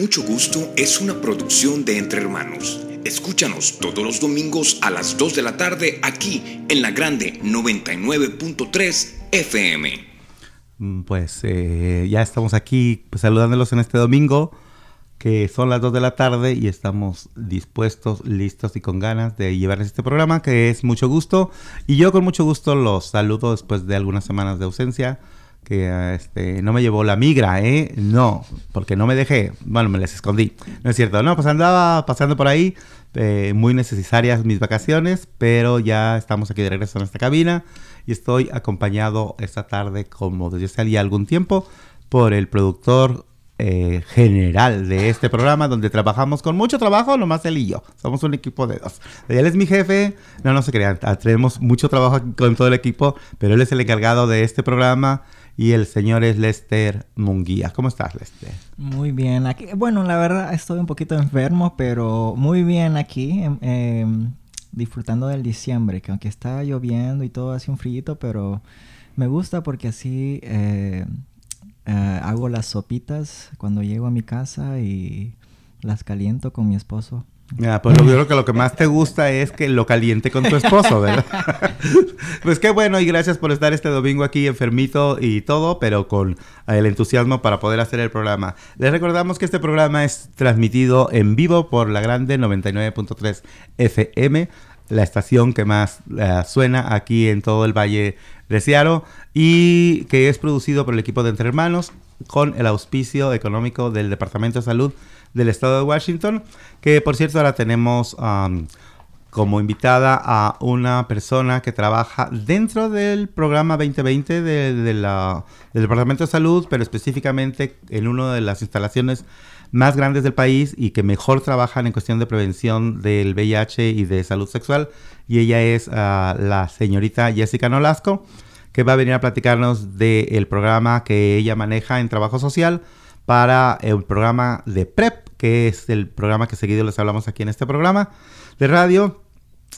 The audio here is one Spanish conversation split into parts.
Mucho Gusto es una producción de Entre Hermanos. Escúchanos todos los domingos a las 2 de la tarde aquí en la grande 99.3 FM. Mm, pues eh, ya estamos aquí pues, saludándolos en este domingo, que son las 2 de la tarde y estamos dispuestos, listos y con ganas de llevarles este programa, que es mucho gusto. Y yo con mucho gusto los saludo después de algunas semanas de ausencia que este, no me llevó la migra, ¿eh? No, porque no me dejé, bueno, me les escondí, no es cierto, no, pues andaba pasando por ahí, eh, muy necesarias mis vacaciones, pero ya estamos aquí de regreso en esta cabina y estoy acompañado esta tarde, como desde hace algún tiempo, por el productor eh, general de este programa, donde trabajamos con mucho trabajo, nomás él y yo. Somos un equipo de dos. Él es mi jefe, no, no se crean, tenemos mucho trabajo con todo el equipo, pero él es el encargado de este programa y el señor es Lester Munguía. ¿Cómo estás, Lester? Muy bien. Aquí, bueno, la verdad estoy un poquito enfermo, pero muy bien aquí, em, em, disfrutando del diciembre, que aunque está lloviendo y todo hace un frío, pero me gusta porque así eh, eh, hago las sopitas cuando llego a mi casa y las caliento con mi esposo. Ya, pues yo creo que lo que más te gusta es que lo caliente con tu esposo, ¿verdad? pues qué bueno y gracias por estar este domingo aquí enfermito y todo, pero con el entusiasmo para poder hacer el programa. Les recordamos que este programa es transmitido en vivo por la grande 99.3 FM, la estación que más eh, suena aquí en todo el Valle de Searo y que es producido por el equipo de Entre Hermanos con el auspicio económico del Departamento de Salud del estado de Washington, que por cierto ahora tenemos como invitada a una persona que trabaja dentro del programa 2020 de, la, del Departamento de Salud, pero específicamente en una de las instalaciones más grandes del país y que mejor trabajan en cuestión de prevención del VIH y de salud sexual. Y ella es ah, la señorita Jessica Nolasco, que va a venir a platicarnos del programa que ella maneja en trabajo social para el programa de PrEP, que es el programa que seguido les hablamos aquí en este programa de radio.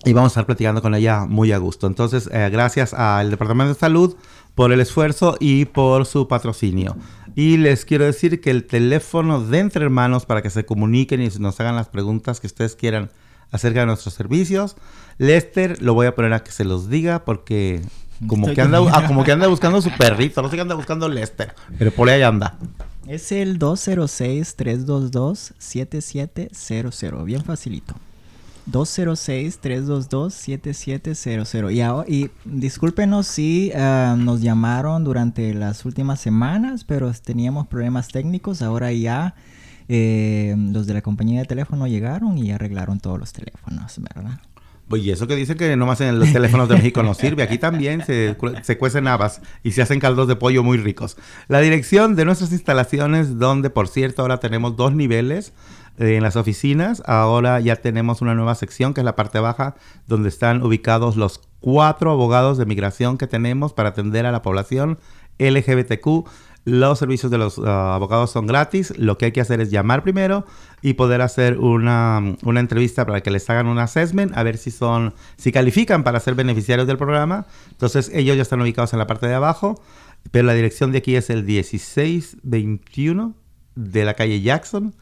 Y vamos a estar platicando con ella muy a gusto. Entonces, eh, gracias al Departamento de Salud por el esfuerzo y por su patrocinio. Y les quiero decir que el teléfono de Entre Hermanos para que se comuniquen y nos hagan las preguntas que ustedes quieran acerca de nuestros servicios. Lester, lo voy a poner a que se los diga porque como, que anda, ah, como que anda buscando su perrito. No sé qué anda buscando Lester, pero por ahí anda. Es el 206-322-7700. Bien facilito. 206-322-7700. Y, y discúlpenos si ah, nos llamaron durante las últimas semanas, pero teníamos problemas técnicos. Ahora ya eh, los de la compañía de teléfono llegaron y arreglaron todos los teléfonos, ¿verdad? Pues y eso que dicen que nomás en los teléfonos de México no sirve. Aquí también se, se, cuecen habas y se hacen caldos de pollo muy ricos. La dirección de nuestras instalaciones, donde por cierto ahora tenemos dos niveles eh, en las oficinas. Ahora ya tenemos una nueva sección que es la parte baja, donde están ubicados los cuatro abogados de migración que tenemos para atender a la población LGBTQ los servicios de los ah, abogados son gratis. Lo que hay que hacer es llamar primero y poder hacer una, una, entrevista para que les hagan un assessment, a ver si son, si califican para ser beneficiarios del programa. Entonces ellos ya están ubicados en la parte de abajo, pero la dirección de aquí es el 1621 de la calle Jackson,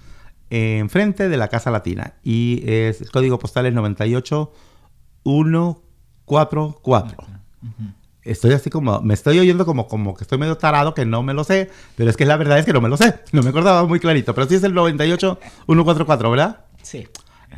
enfrente de la Casa Latina. Y es, el código postal es 98144. Estoy así como, me estoy oyendo como, como que estoy medio tarado, que no me lo sé, pero es que la verdad es que no me lo sé, no me acordaba muy clarito, pero sí es el 98144, ¿verdad? Sí.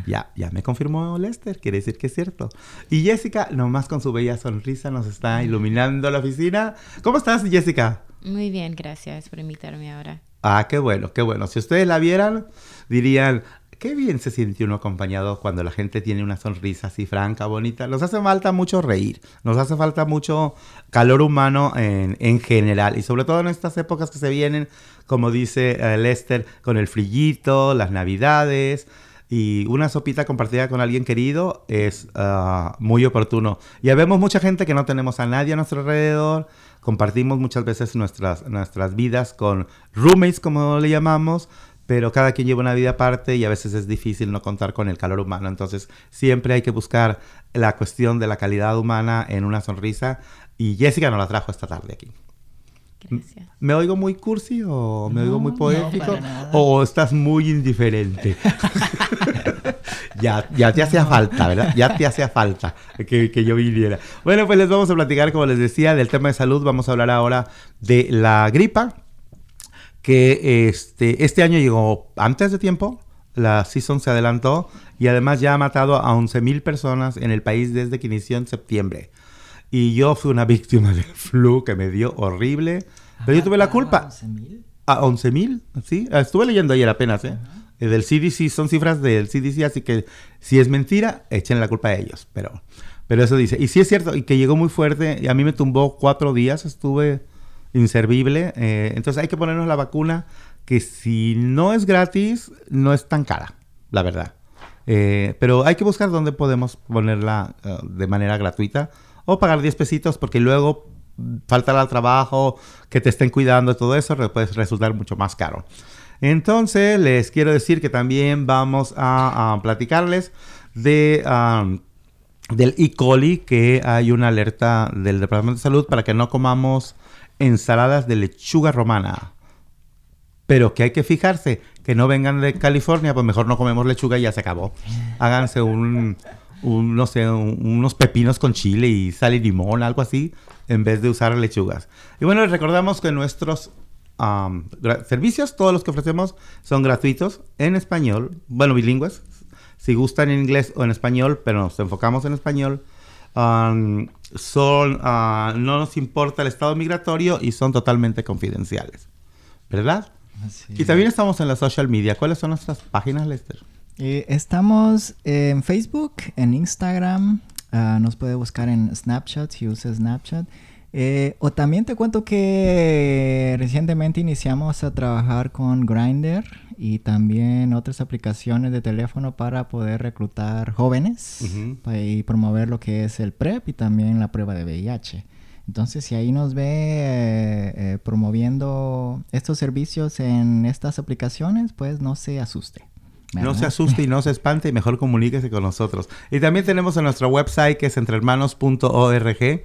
Ya, ya me confirmó Lester, quiere decir que es cierto. Y Jessica, nomás con su bella sonrisa, nos está iluminando la oficina. ¿Cómo estás, Jessica? Muy bien, gracias por invitarme ahora. Ah, qué bueno, qué bueno. Si ustedes la vieran, dirían, Qué bien se siente uno acompañado cuando la gente tiene una sonrisa así franca, bonita. Nos hace falta mucho reír, nos hace falta mucho calor humano en, general y sobre todo en estas épocas que se vienen, como dice eh, Lester, con el frillito, las navidades y una sopita compartida con alguien querido es ah, muy oportuno. Ya vemos mucha gente que no tenemos a nadie a nuestro alrededor, compartimos muchas veces nuestras, nuestras vidas con roommates, como le llamamos, pero cada quien lleva una vida aparte y a veces es difícil no contar con el calor humano. Entonces siempre hay que buscar la cuestión de la calidad humana en una sonrisa y Jessica nos la trajo esta tarde aquí. Gracias. ¿Me oigo muy cursi o me oigo No, muy no, poético? nada. ¿O estás muy indiferente? ya, ya te hacía falta, ¿verdad? Ya te hacía falta que, que yo viniera. Bueno, pues les vamos a platicar, como les decía, del tema de salud. Vamos a hablar ahora de la gripa, que este, este año llegó antes de tiempo. La season se adelantó y además ya ha matado a 11.000 personas en el país desde que inició en septiembre. Y yo fui una víctima del flu que me dio horrible. Pero yo tuve la culpa. A 11.000, sí. Estuve leyendo ayer apenas, ¿eh? Eh, Del CDC, son cifras del CDC, así que si es mentira, echen la culpa a ellos. Pero, pero eso dice. Y sí es cierto, y que llegó muy fuerte, y a mí me tumbó cuatro días, estuve inservible. eh, entonces hay que ponernos la vacuna, que si no es gratis, no es tan cara, la verdad. Eh, pero hay que buscar dónde podemos ponerla eh, de manera gratuita o pagar 10 pesitos porque luego faltar al trabajo, que te estén cuidando, todo eso puede resultar mucho más caro. Entonces, les quiero decir que también vamos a, platicarles de, del E. coli, que hay una alerta del Departamento de Salud para que no comamos ensaladas de lechuga romana. Pero que hay que fijarse, que no vengan de California, pues mejor no comemos lechuga y ya se acabó. Háganse no unos pepinos con chile y sal y limón, algo así, en vez de usar lechugas. Y bueno, recordamos que nuestros servicios, todos los que ofrecemos, son gratuitos en español, bueno, bilingües. Si gustan en inglés o en español, pero nos enfocamos en español. Am, son, ah, no nos importa el estado migratorio y son totalmente confidenciales. ¿Verdad? Así Y también estamos en la social media. ¿Cuáles son nuestras páginas, Lester? Eh, estamos en Facebook, en Instagram, ah, nos puede buscar en Snapchat si usa Snapchat. Eh, o también te cuento que recientemente iniciamos a trabajar con Grindr y también otras aplicaciones de teléfono para poder reclutar jóvenes pa- y promover lo que es el PrEP y también la prueba de VIH. Entonces, si ahí nos ve eh, eh, promoviendo estos servicios en estas aplicaciones, pues no se asuste. No se asuste y no se espante y mejor comuníquese con nosotros. Y también tenemos en nuestro website que es entrehermanos.org.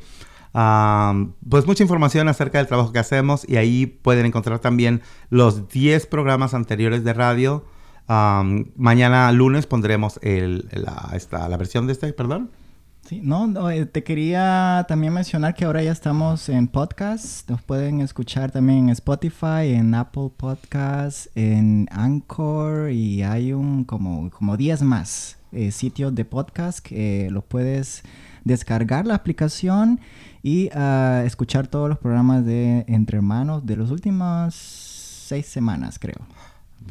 am, pues mucha información acerca del trabajo que hacemos y ahí pueden encontrar también los 10 programas anteriores de radio. Mañana lunes pondremos el- la, versión de este, perdón. No, no, eh, te quería también mencionar que ahora ya estamos en podcast. Nos pueden escuchar también en Spotify, en Apple Podcasts, en Anchor y hay un como, como 10 más eh, sitios de podcast que lo puedes descargar la aplicación y ah, escuchar todos los programas de Entre Hermanos de las últimas seis semanas, creo.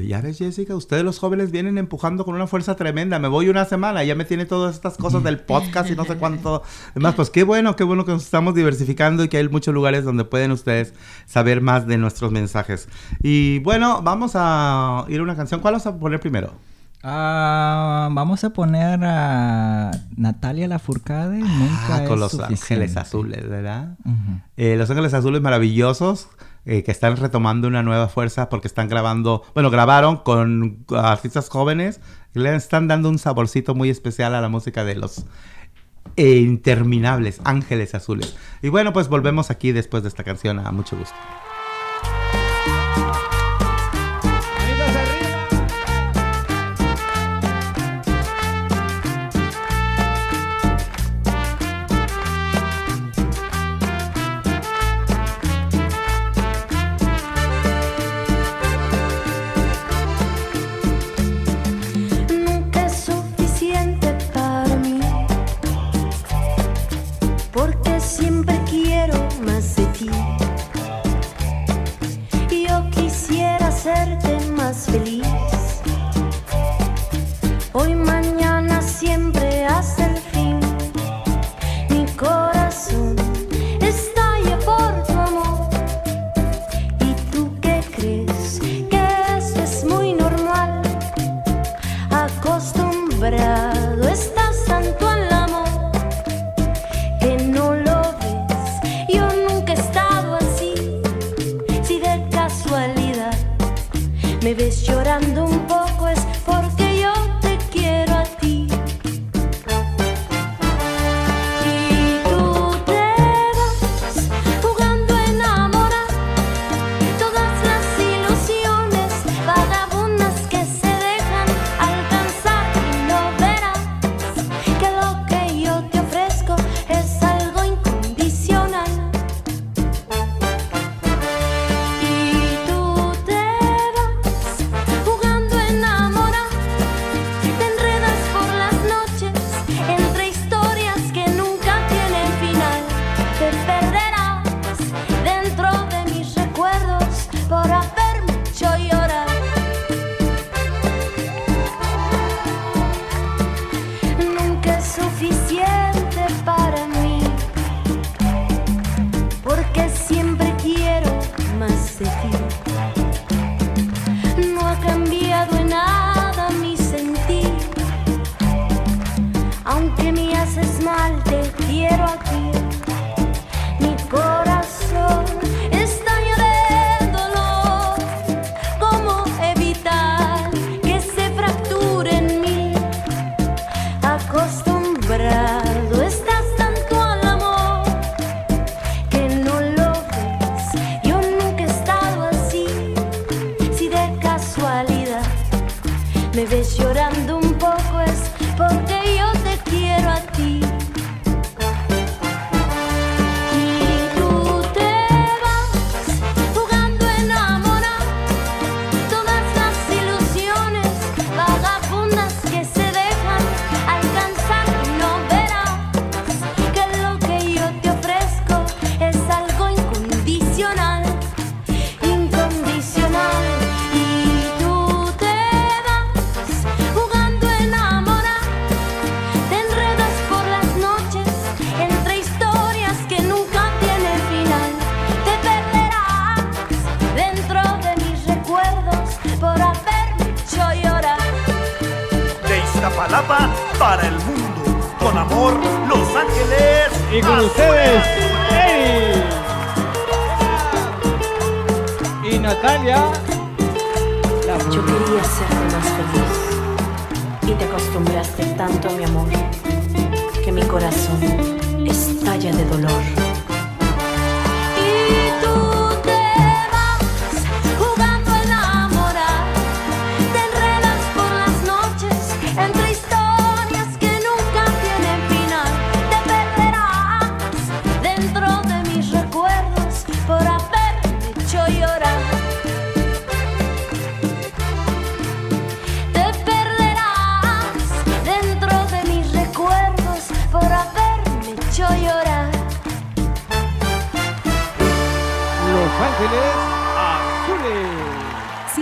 Ya ves, Jessica, ustedes los jóvenes vienen empujando con una fuerza tremenda. Me voy una semana, ya me tiene todas estas cosas del podcast y no sé cuánto. Además, pues qué bueno, qué bueno que nos estamos diversificando y que hay muchos lugares donde pueden ustedes saber más de nuestros mensajes. Y bueno, vamos a ir a una canción. ¿Cuál vas a poner primero? Ah, vamos a poner a Natalia Lafourcade. Nunca Ah, es con los suficiente. Ángeles Azules, ¿verdad? Eh, los Ángeles Azules maravillosos eh, que están retomando una nueva fuerza porque están grabando, bueno, grabaron con artistas jóvenes y le están dando un saborcito muy especial a la música de los eh, interminables Ángeles Azules. Y bueno, pues volvemos aquí después de esta canción a mucho gusto.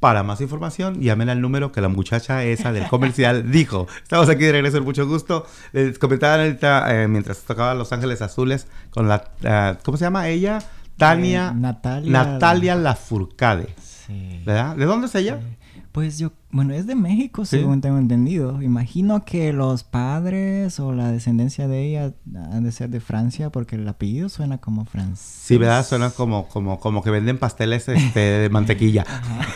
Para más información, llamen al número que la muchacha esa del comercial dijo. Estamos aquí de regreso, mucho gusto. Les comentaba ahorita, eh, mientras tocaba Los Ángeles Azules, con la... eh, ¿Cómo se llama ella? Tania... Eh, Natalia- Natalia Lafourcade. Sí. ¿Verdad? ¿De dónde es ella? Pues yo, bueno, es de México, Sí. según tengo entendido. Imagino que los padres o la descendencia de ella han de ser de Francia porque el apellido suena como francés. Sí, ¿verdad? Suena como, como, como que venden pasteles este, de mantequilla.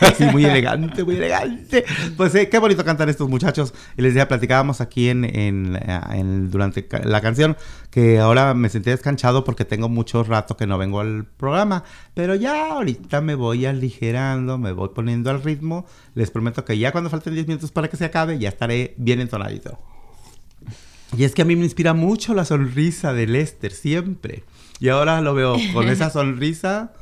Así, muy elegante, muy elegante. Pues eh, qué bonito cantar estos muchachos. Y les decía, platicábamos aquí en, en, en- durante la canción que ahora me sentí descanchado porque tengo mucho rato que no vengo al programa. Pero ya ahorita me voy aligerando, me voy poniendo al ritmo. Les prometo que ya cuando falten 10 minutos para que se acabe, ya estaré bien entonadito. Y es que a mí me inspira mucho la sonrisa de Lester, siempre. Y ahora lo veo con esa sonrisa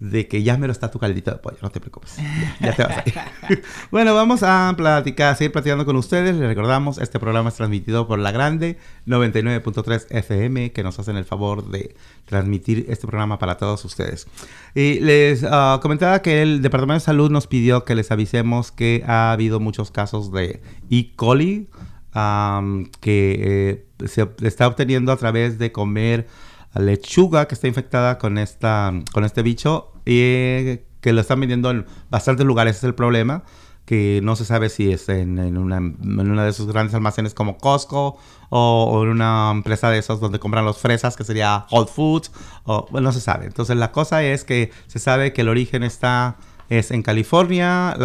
de que ya me lo está tu caldito de pollo, no te preocupes. Ya, ya te vas a ir. bueno, vamos a platicar, seguir platicando con ustedes. Les recordamos, este programa es transmitido por La Grande 99.3 FM, que nos hacen el favor de transmitir este programa para todos ustedes. Y les ah, comentaba que el Departamento de Salud nos pidió que les avisemos que ha habido muchos casos de E. coli am, que eh, se está obteniendo a través de comer lechuga que está infectada con esta con este bicho y que lo están vendiendo en bastantes lugares es el problema que no se sabe si es en, en una, en una de esos grandes almacenes como Costco o, en una empresa de esos donde compran los fresas que sería Whole Foods o no se sabe entonces la cosa es que se sabe que el origen está es en California,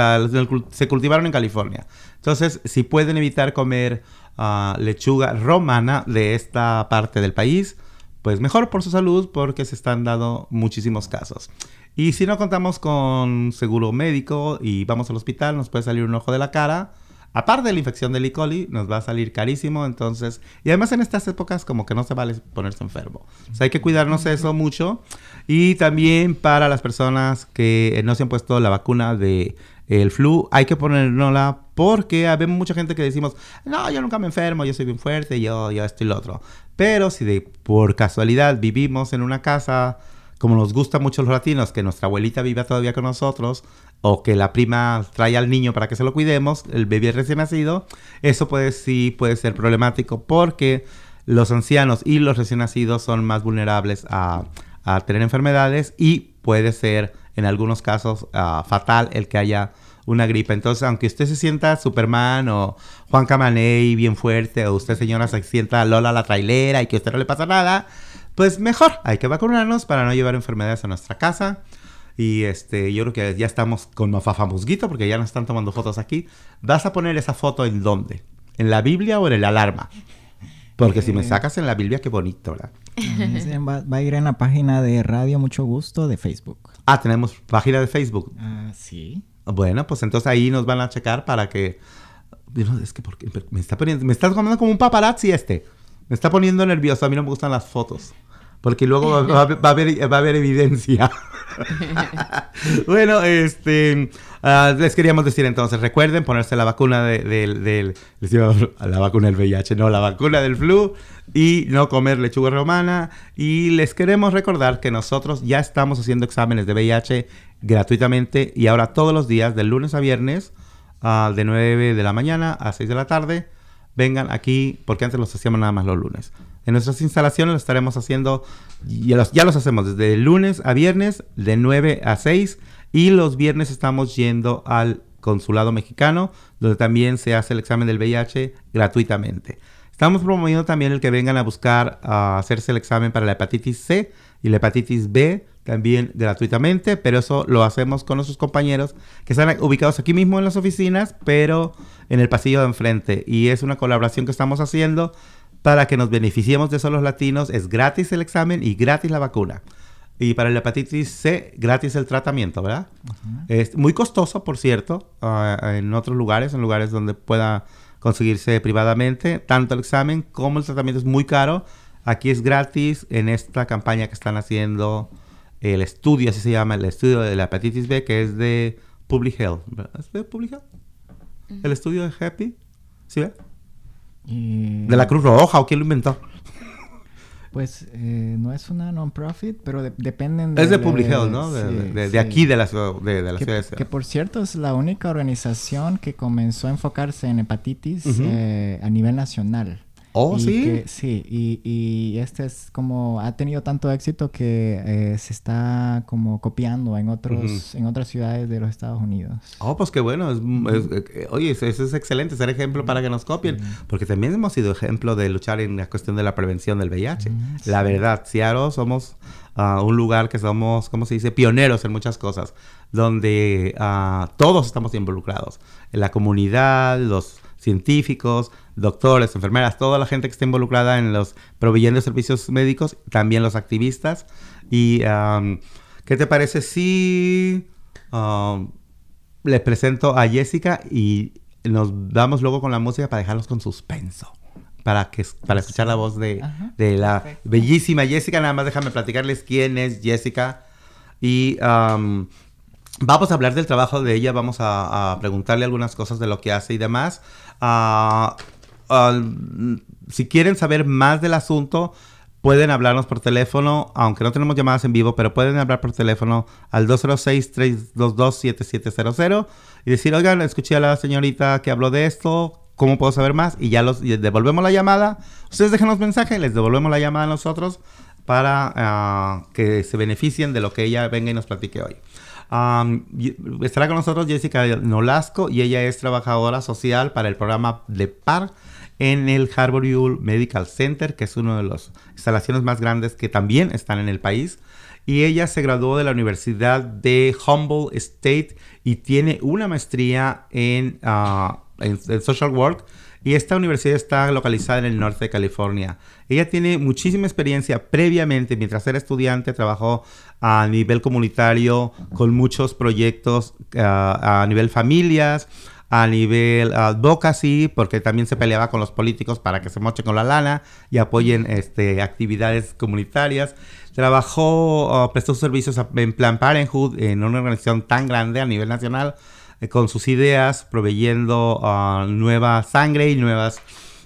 se cultivaron en California. Entonces, si pueden evitar comer ah, lechuga romana de esta parte del país, pues mejor por su salud porque se están dando muchísimos casos. Y si no contamos con seguro médico y vamos al hospital, nos puede salir un ojo de la cara. Aparte de la infección del E. coli, nos va a salir carísimo, entonces... Y además en estas épocas como que no se vale ponerse enfermo. O sea, hay que cuidarnos eso mucho. Y también para las personas que no se han puesto la vacuna de el flu, hay que ponérnosla porque hay mucha gente que decimos, no, yo nunca me enfermo, yo soy bien fuerte, yo, yo esto y lo otro. Pero si de por casualidad vivimos en una casa como nos gusta mucho los latinos, que nuestra abuelita viva todavía con nosotros, o que la prima trae al niño para que se lo cuidemos, el bebé recién nacido, eso puede sí puede ser problemático porque los ancianos y los recién nacidos son más vulnerables a, a tener enfermedades y puede ser en algunos casos ah, fatal el que haya una gripe. Entonces, aunque usted se sienta Superman o Juan Camaney bien fuerte, o usted señora se sienta Lola la trailera y que a usted no le pasa nada, pues mejor, hay que vacunarnos para no llevar enfermedades a nuestra casa. Y este, yo creo que ya estamos con Mafafa Musguito porque ya nos están tomando fotos aquí. ¿Vas a poner esa foto en dónde? ¿En la Biblia o en el alarma? Porque si me sacas en la Biblia, qué bonito, ¿verdad? Va, va a ir en la página de Radio Mucho Gusto de Facebook. Ah, tenemos página de Facebook. Ah, sí. Bueno, pues entonces ahí nos van a checar para que. Es que porque me está poniendo. Me está tomando como un paparazzi este. Me está poniendo nervioso. A mí no me gustan las fotos. porque luego va, va- va a, haber, va a haber evidencia. bueno, este, ah, les queríamos decir entonces, recuerden ponerse la vacuna de- del, a- la vacuna del VIH, no, la vacuna del flu y no comer lechuga romana. Y les queremos recordar que nosotros ya estamos haciendo exámenes de VIH gratuitamente y ahora todos los días, de lunes a viernes, ah, de 9 de la mañana a 6 de la tarde. Vengan aquí, porque antes los hacíamos nada más los lunes. En nuestras instalaciones lo estaremos haciendo, ya los, ya los hacemos desde lunes a viernes, de 9 a 6. Y los viernes estamos yendo al consulado mexicano, donde también se hace el examen del VIH gratuitamente. Estamos promoviendo también el que vengan a buscar a hacerse el examen para la hepatitis C y la hepatitis B también gratuitamente, pero eso lo hacemos con nuestros compañeros que están ubicados aquí mismo en las oficinas, pero en el pasillo de enfrente. Y es una colaboración que estamos haciendo para que nos beneficiemos de eso los latinos. Es gratis el examen y gratis la vacuna. Y para la hepatitis C, gratis el tratamiento, ¿verdad? Es muy costoso, por cierto, ah, en otros lugares, en lugares donde pueda conseguirse privadamente. Tanto el examen como el tratamiento es muy caro. Aquí es gratis en esta campaña que están haciendo el estudio, así se llama, el estudio de la hepatitis B, que es de Public Health. ¿verdad? ¿Es de Public Health? El estudio de Happy. ¿Sí ve? Y- De la Cruz Roja, ¿o quién lo inventó? Pues eh, no es una non-profit, pero de- dependen Es de Public Health, ¿no? De, sí, de- de sí. aquí, de la ciudad de, de la que, ciudad de que por cierto es la única organización que comenzó a enfocarse en hepatitis eh, a nivel nacional. Oh, Y ¿sí? que- sí, y, y este es como, ha tenido tanto éxito que eh, se está como copiando en, otros, en otras ciudades de los Estados Unidos. Oh, pues qué bueno. Es, es- eh, oye, eso, es excelente, ser ejemplo para que nos copien. Porque también hemos sido ejemplo de luchar en la cuestión de la prevención del VIH. La verdad, Seattle somos ah, un lugar que somos, ¿cómo se dice? Pioneros en muchas cosas. Donde ah, todos estamos involucrados. La comunidad, los científicos, doctores, enfermeras, toda la gente que está involucrada en los proveyendo servicios médicos, también los activistas. Y, am, ¿qué te parece si am, les presento a Jessica y nos damos luego con la música para dejarlos con suspenso? Para, que, para escuchar la voz de, Ajá, de la perfecto. bellísima Jessica. Nada más déjame platicarles quién es Jessica. Y am, vamos a hablar del trabajo de ella, vamos a, preguntarle algunas cosas de lo que hace y demás. Ah, ah, si quieren saber más del asunto, pueden hablarnos por teléfono, aunque no tenemos llamadas en vivo, pero pueden hablar por teléfono al 206-322-7700 y decir, oigan, escuché a la señorita que habló de esto, ¿cómo puedo saber más? Y ya los devolvemos la llamada. Ustedes déjenos mensaje, les devolvemos la llamada a nosotros para ah, que se beneficien de lo que ella venga y nos platique hoy. Estará con nosotros Jessica Nolasco y ella es trabajadora social para el programa de PAR en el Harborview Medical Center, que es una de las instalaciones más grandes que también están en el país. Y ella se graduó de la Universidad de Humboldt State y tiene una maestría en, ah, en Social Work. Y esta universidad está localizada en el norte de California. Ella tiene muchísima experiencia previamente, mientras era estudiante, trabajó a nivel comunitario con muchos proyectos ah, a nivel familias, a nivel advocacy, porque también se peleaba con los políticos para que se mochen con la lana y apoyen este, actividades comunitarias. Trabajó, ah, prestó servicios en Plan Parenthood, en una organización tan grande a nivel nacional, eh, con sus ideas, proveyendo ah, nueva sangre y nuevas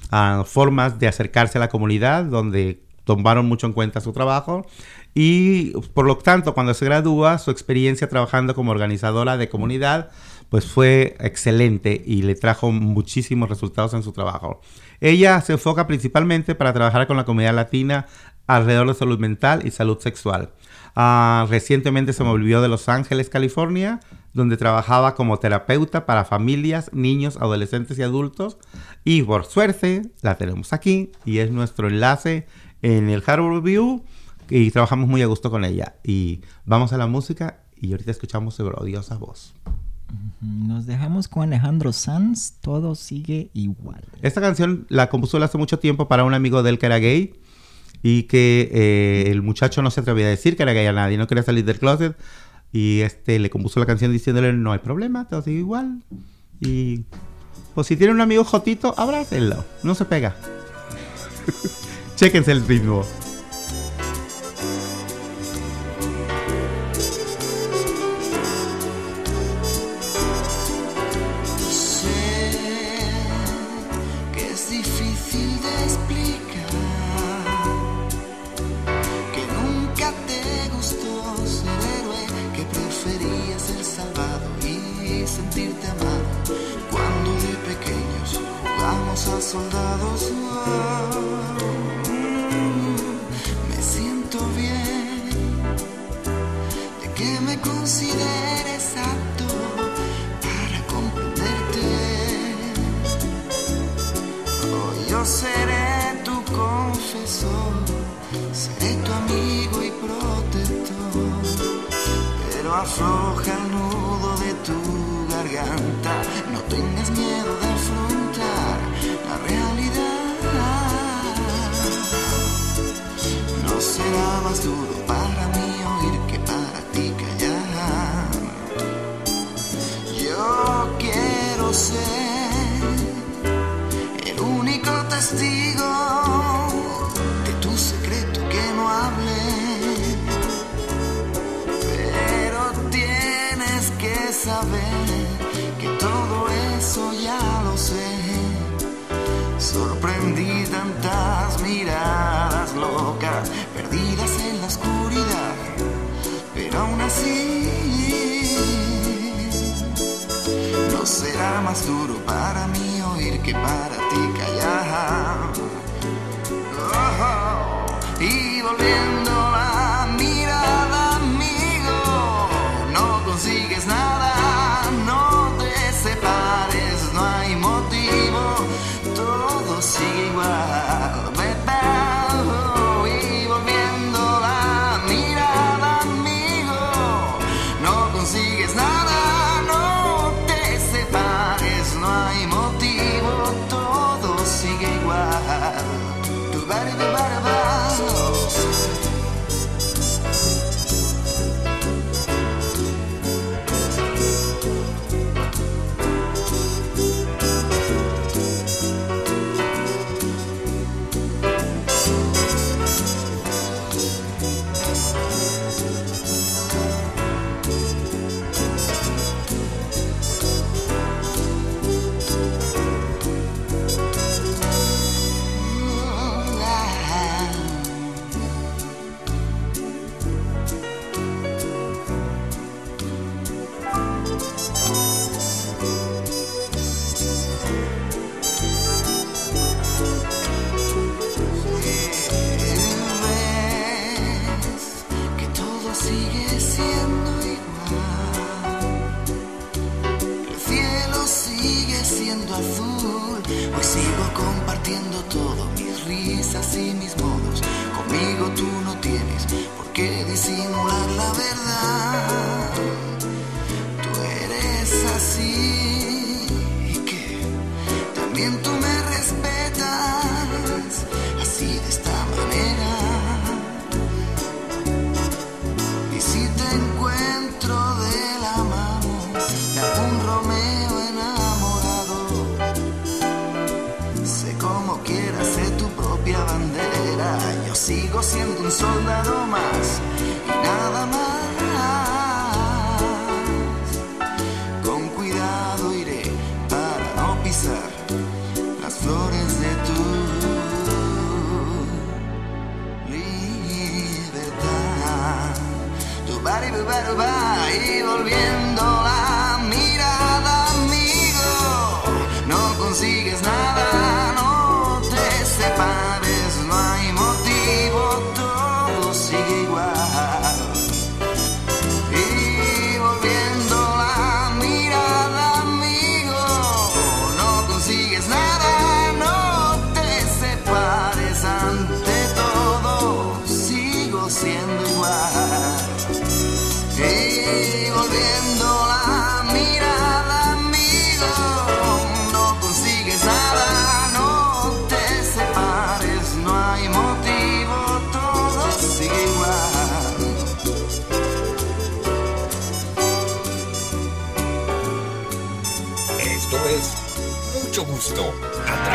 ah, formas de acercarse a la comunidad, donde tomaron mucho en cuenta su trabajo. Y por lo tanto, cuando se gradúa, su experiencia trabajando como organizadora de comunidad, pues fue excelente y le trajo muchísimos resultados en su trabajo. Ella se enfoca principalmente para trabajar con la comunidad latina alrededor de salud mental y salud sexual. Ah, recientemente se volvió de Los Ángeles, California, donde trabajaba como terapeuta para familias, niños, adolescentes y adultos. Y por suerte la tenemos aquí y es nuestro enlace en el Harbor View y trabajamos muy a gusto con ella. Y vamos a la música y ahorita escuchamos su odiosa voz. Nos dejamos con Alejandro Sanz, todo sigue igual. Esta canción la compuso hace mucho tiempo para un amigo de él que era gay y que eh, el muchacho no se atrevía a decir que era gay a nadie, no quería salir del closet y este le compuso la canción diciéndole no hay problema, todo sigue igual y pues si tiene un amigo jotito, abrácenlo, no se pega. Chéquense el ritmo. soldados. Ah.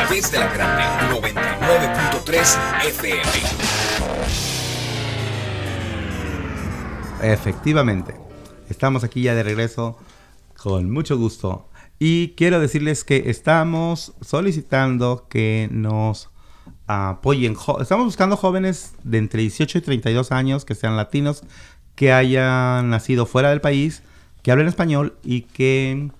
Través la grande 99.3 FM. Efectivamente. Estamos aquí ya de regreso con mucho gusto. Y quiero decirles que estamos solicitando que nos apoyen. Estamos buscando jóvenes de entre 18 y 32 años que sean latinos, que hayan nacido fuera del país, que hablen español y que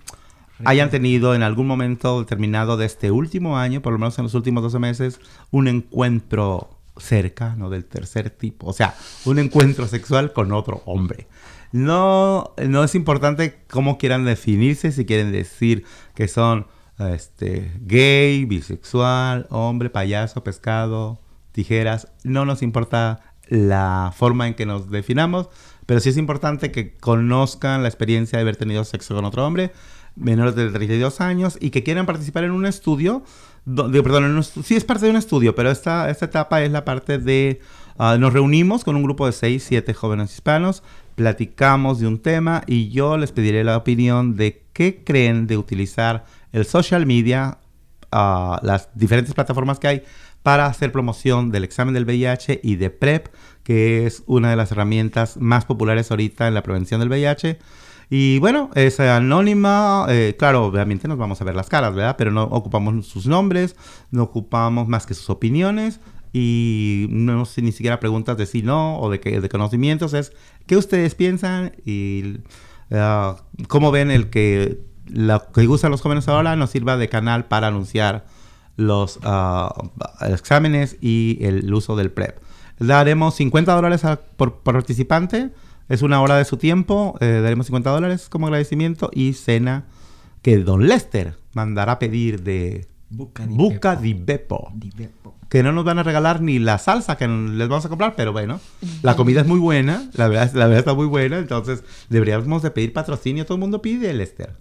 hayan tenido en algún momento determinado de este último año, por lo menos en los últimos 12 meses, un encuentro cercano del tercer tipo. O sea, un encuentro sexual con otro hombre. No, no es importante cómo quieran definirse, si quieren decir que son este, gay, bisexual, hombre, payaso, pescado, tijeras. No nos importa la forma en que nos definamos, pero sí es importante que conozcan la experiencia de haber tenido sexo con otro hombre menores de 32 años y que quieran participar en un estudio. perdón, sí es parte de un estudio, pero esta, esta etapa es la parte de... ah, nos reunimos con un grupo de 6, 7 jóvenes hispanos, platicamos de un tema y yo les pediré la opinión de qué creen de utilizar el social media, ah, las diferentes plataformas que hay para hacer promoción del examen del VIH y de PrEP, que es una de las herramientas más populares ahorita en la prevención del VIH. Y bueno, es anónima, eh, claro, obviamente nos vamos a ver las caras, ¿verdad? Pero no ocupamos sus nombres, no ocupamos más que sus opiniones y no sé ni siquiera preguntas de sí, no o de, de conocimientos, es qué ustedes piensan y ah, cómo ven el que lo que usan los jóvenes ahora nos sirva de canal para anunciar los ah, exámenes y el uso del PrEP. Daremos 50 dólares por participante. Es una hora de su tiempo. eh, daremos 50 dólares como agradecimiento y cena que Don Lester mandará pedir de Buca di Buca Beppo. di Beppo. Di Beppo. Que no nos van a regalar ni la salsa que les vamos a comprar, pero bueno, la comida es muy buena, la verdad, la verdad está muy buena, entonces deberíamos de pedir patrocinio, todo el mundo pide, Lester.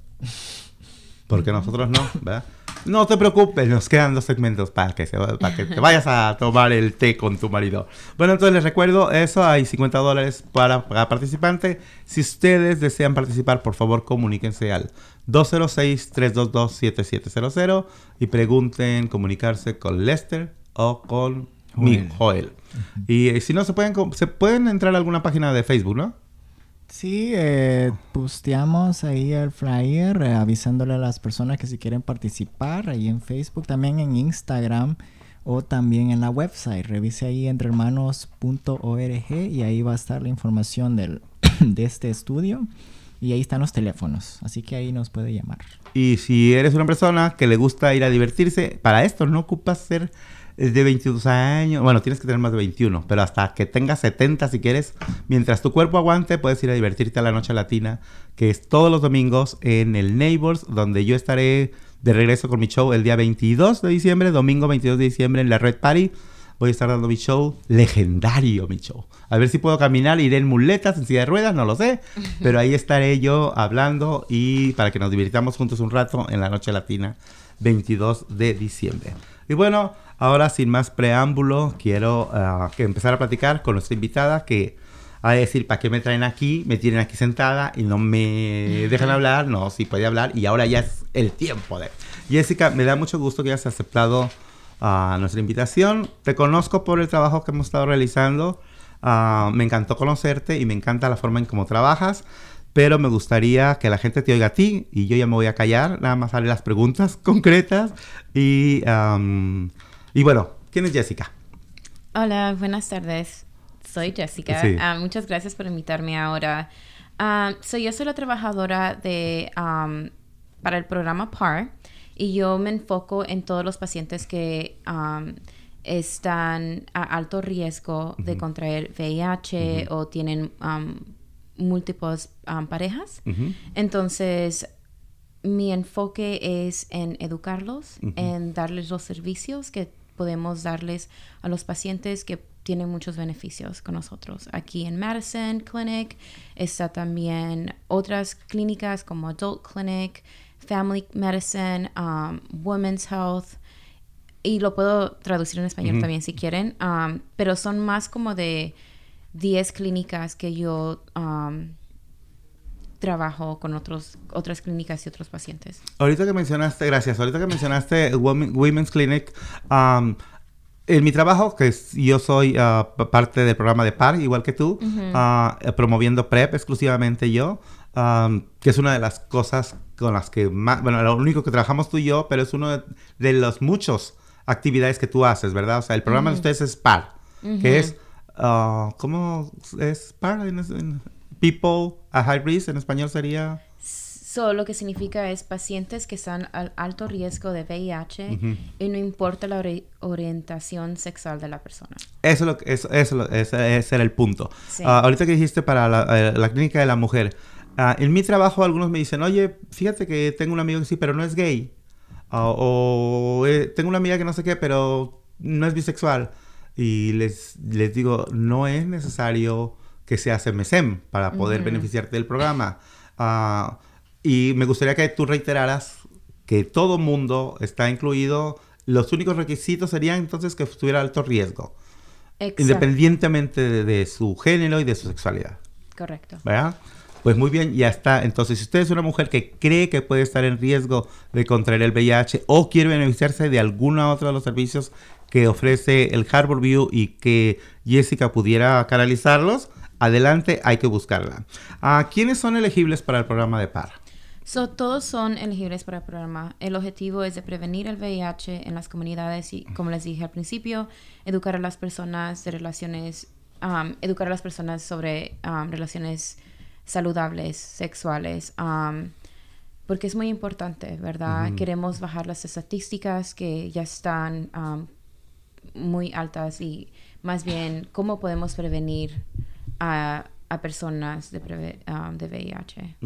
Porque nosotros no, ¿verdad? No te preocupes, nos quedan dos segmentos para que, se, para que te vayas a tomar el té con tu marido. Bueno, entonces les recuerdo eso, hay 50 dólares para cada participante. Si ustedes desean participar, por favor comuníquense al 206-322-7700 y pregunten comunicarse con Lester o con mi Joel. Y eh, si no, se pueden, se pueden entrar a alguna página de Facebook, ¿no? Sí, eh, posteamos ahí el flyer eh, avisándole a las personas que si quieren participar ahí en Facebook, también en Instagram o también en la website. Revise ahí entrehermanos.org y ahí va a estar la información del, de este estudio y ahí están los teléfonos, así que ahí nos puede llamar. Y si eres una persona que le gusta ir a divertirse, para esto no ocupas ser de 22 años. Bueno, tienes que tener más de 21, pero hasta que tengas 70 si quieres, mientras tu cuerpo aguante, puedes ir a divertirte a la noche latina, que es todos los domingos en el Neighbors, donde yo estaré de regreso con mi show el día 22 de diciembre, domingo 22 de diciembre en la Red Party. Voy a estar dando mi show, legendario mi show. A ver si puedo caminar, iré en muletas, en silla de ruedas, no lo sé. Pero ahí estaré yo hablando y para que nos divirtamos juntos un rato en la noche latina, 22 de diciembre. Y bueno, ahora sin más preámbulo, quiero que empezar a platicar con nuestra invitada que a decir, ¿para qué me traen aquí? Me tienen aquí sentada y no me dejan hablar. No, sí puede hablar y ahora ya es el tiempo de... Jessica, me da mucho gusto que hayas aceptado a nuestra invitación. Te conozco por el trabajo que hemos estado realizando. Ah, me encantó conocerte y me encanta la forma en cómo trabajas. Pero me gustaría que la gente te oiga a ti y yo ya me voy a callar. Nada más haré las preguntas concretas. Y, am, y bueno, ¿quién es Jessica? Hola, buenas tardes. Soy Jessica. Sí. Ah, muchas gracias por invitarme ahora. Ah, so yo soy la trabajadora de, am, para el programa PAR y yo me enfoco en todos los pacientes que am, están a alto riesgo de contraer VIH o tienen múltiples am, parejas. Entonces, mi enfoque es en educarlos, en darles los servicios que podemos darles a los pacientes que tienen muchos beneficios con nosotros. Aquí en Madison Clinic está también otras clínicas como Adult Clinic, Family Medicine, um, Women's Health. Y lo puedo traducir en español también si quieren. um, pero son más como de 10 clínicas que yo um, trabajo con otros, otras clínicas y otros pacientes. Ahorita que mencionaste, gracias, ahorita que mencionaste Women- Women's Clinic, am, en mi trabajo, que es- yo soy p- parte del programa de PAR, igual que tú, eh, promoviendo PrEP exclusivamente yo, am, que es una de las cosas con las que más, bueno, lo único que trabajamos tú y yo, pero es uno de, de los muchos actividades que tú haces, ¿verdad? O sea, el programa de ustedes es PAR, que es, ah, ¿cómo es PAR? en- People a High Risk, en español sería... So, lo que significa es pacientes que están al alto riesgo de VIH Ujú. y no importa la ori- orientación sexual de la persona. Eso, es lo eso, eso, ese, ese era el punto. Sí. Ah, ahorita que dijiste para la, eh, la clínica de la mujer, ah, en mi trabajo algunos me dicen, oye, fíjate que tengo un amigo que sí, pero no es gay. O eh, tengo una amiga que no sé qué, pero no es bisexual. Y les, les digo, no es necesario que seas MSM para poder Ujú. beneficiarte del programa. Ah, y me gustaría que tú reiteraras que todo mundo está incluido. Los únicos requisitos serían entonces que estuviera a alto riesgo, Exacto. independientemente de, de su género y de su sexualidad. Correcto. ¿Verdad? Pues muy bien, ya está. Entonces, si usted es una mujer que cree que puede estar en riesgo de contraer el VIH o quiere beneficiarse de alguna otra de los servicios que ofrece el Harbor View y que Jessica pudiera canalizarlos, adelante, hay que buscarla. Ah, ¿Quiénes son elegibles para el programa de PAR? So, todos son elegibles para el programa. El objetivo es de prevenir el VIH en las comunidades y, como les dije al principio, educar a las personas de relaciones, um, educar a las personas sobre um, relaciones saludables, sexuales, um, porque es muy importante, ¿verdad? Queremos bajar las estadísticas que ya están um, muy altas y más bien cómo podemos prevenir a, a personas de, preve- um, de VIH.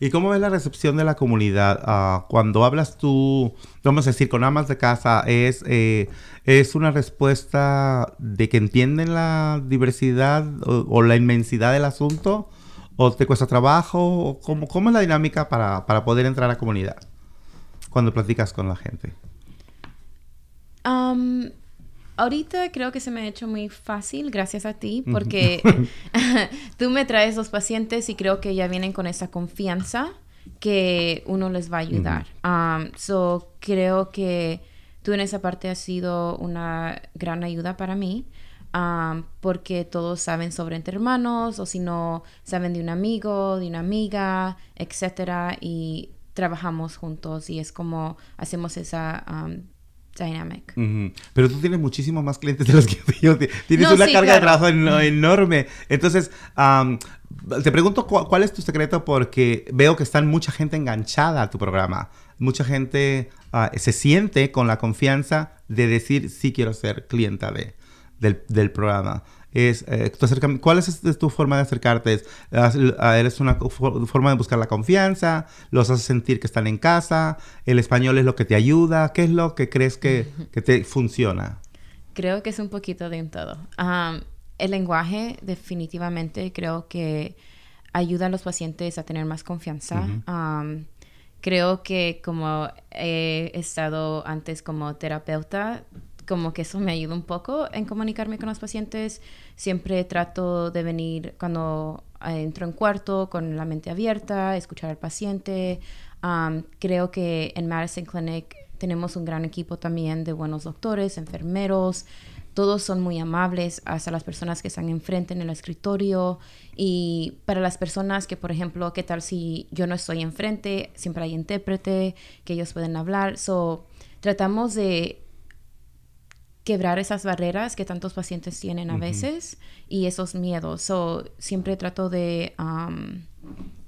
¿Y cómo ves la recepción de la comunidad? Ah, cuando hablas tú, vamos a decir, con amas de casa, ¿es, eh, ¿es una respuesta de que entienden la diversidad o, o la inmensidad del asunto? ¿O te cuesta trabajo? ¿O ¿Cómo, cómo es la dinámica para, para poder entrar a la comunidad cuando platicas con la gente? Um, ahorita creo que se me ha hecho muy fácil gracias a ti porque tú me traes los pacientes y creo que ya vienen con esa confianza que uno les va a ayudar. Um, so creo que tú en esa parte has sido una gran ayuda para mí. um, porque todos saben sobre entre hermanos o si no saben de un amigo, de una amiga, etcétera y trabajamos juntos y es como hacemos esa um, dynamic. Pero tú tienes muchísimos más clientes de los que yo. Tienes No, una sí, carga de trabajo eno- enorme. Entonces, am, te pregunto cu- cuál es tu secreto porque veo que están mucha gente enganchada a tu programa. Mucha gente ah, se siente con la confianza de decir sí quiero ser clienta de, del, del programa. Es, eh, tu ¿Cuál es, es tu forma de acercarte? Es, ah, ¿Eres una for- forma de buscar la confianza? ¿Los haces sentir que están en casa? ¿El español es lo que te ayuda? ¿Qué es lo que crees que, que te funciona? Creo que es un poquito de un todo. Um, el lenguaje definitivamente creo que ayuda a los pacientes a tener más confianza. Um, creo que como he estado antes como terapeuta, como que eso me ayuda un poco en comunicarme con los pacientes. Siempre trato de venir cuando eh, entro en cuarto con la mente abierta, escuchar al paciente. Creo que en Madison Clinic tenemos un gran equipo también de buenos doctores, enfermeros. Todos son muy amables hacia las personas que están enfrente en el escritorio y para las personas que, por ejemplo, ¿qué tal si yo no estoy enfrente? Siempre hay intérprete que ellos pueden hablar. So, tratamos de quebrar esas barreras que tantos pacientes tienen a veces y esos miedos. So, siempre trato de um,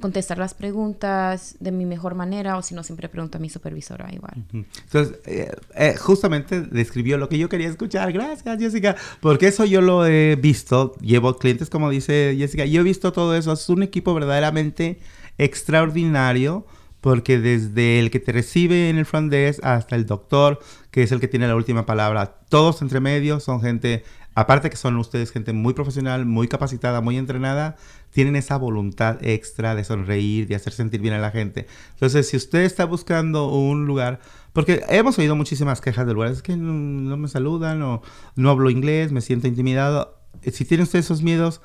contestar las preguntas de mi mejor manera o si no, siempre pregunto a mi supervisora igual. Entonces, eh, eh, justamente describió lo que yo quería escuchar. Gracias, Jessica. Porque eso yo lo he visto. Llevo clientes, como dice Jessica. Yo he visto todo eso. Es un equipo verdaderamente extraordinario. Porque desde el que te recibe en el front desk hasta el doctor, que es el que tiene la última palabra, todos entre medio son gente, aparte que son ustedes gente muy profesional, muy capacitada, muy entrenada, tienen esa voluntad extra de sonreír, de hacer sentir bien a la gente. Entonces, si usted está buscando un lugar, porque hemos oído muchísimas quejas del lugar, es que no, no me saludan o no hablo inglés, me siento intimidado. Si tiene usted esos miedos,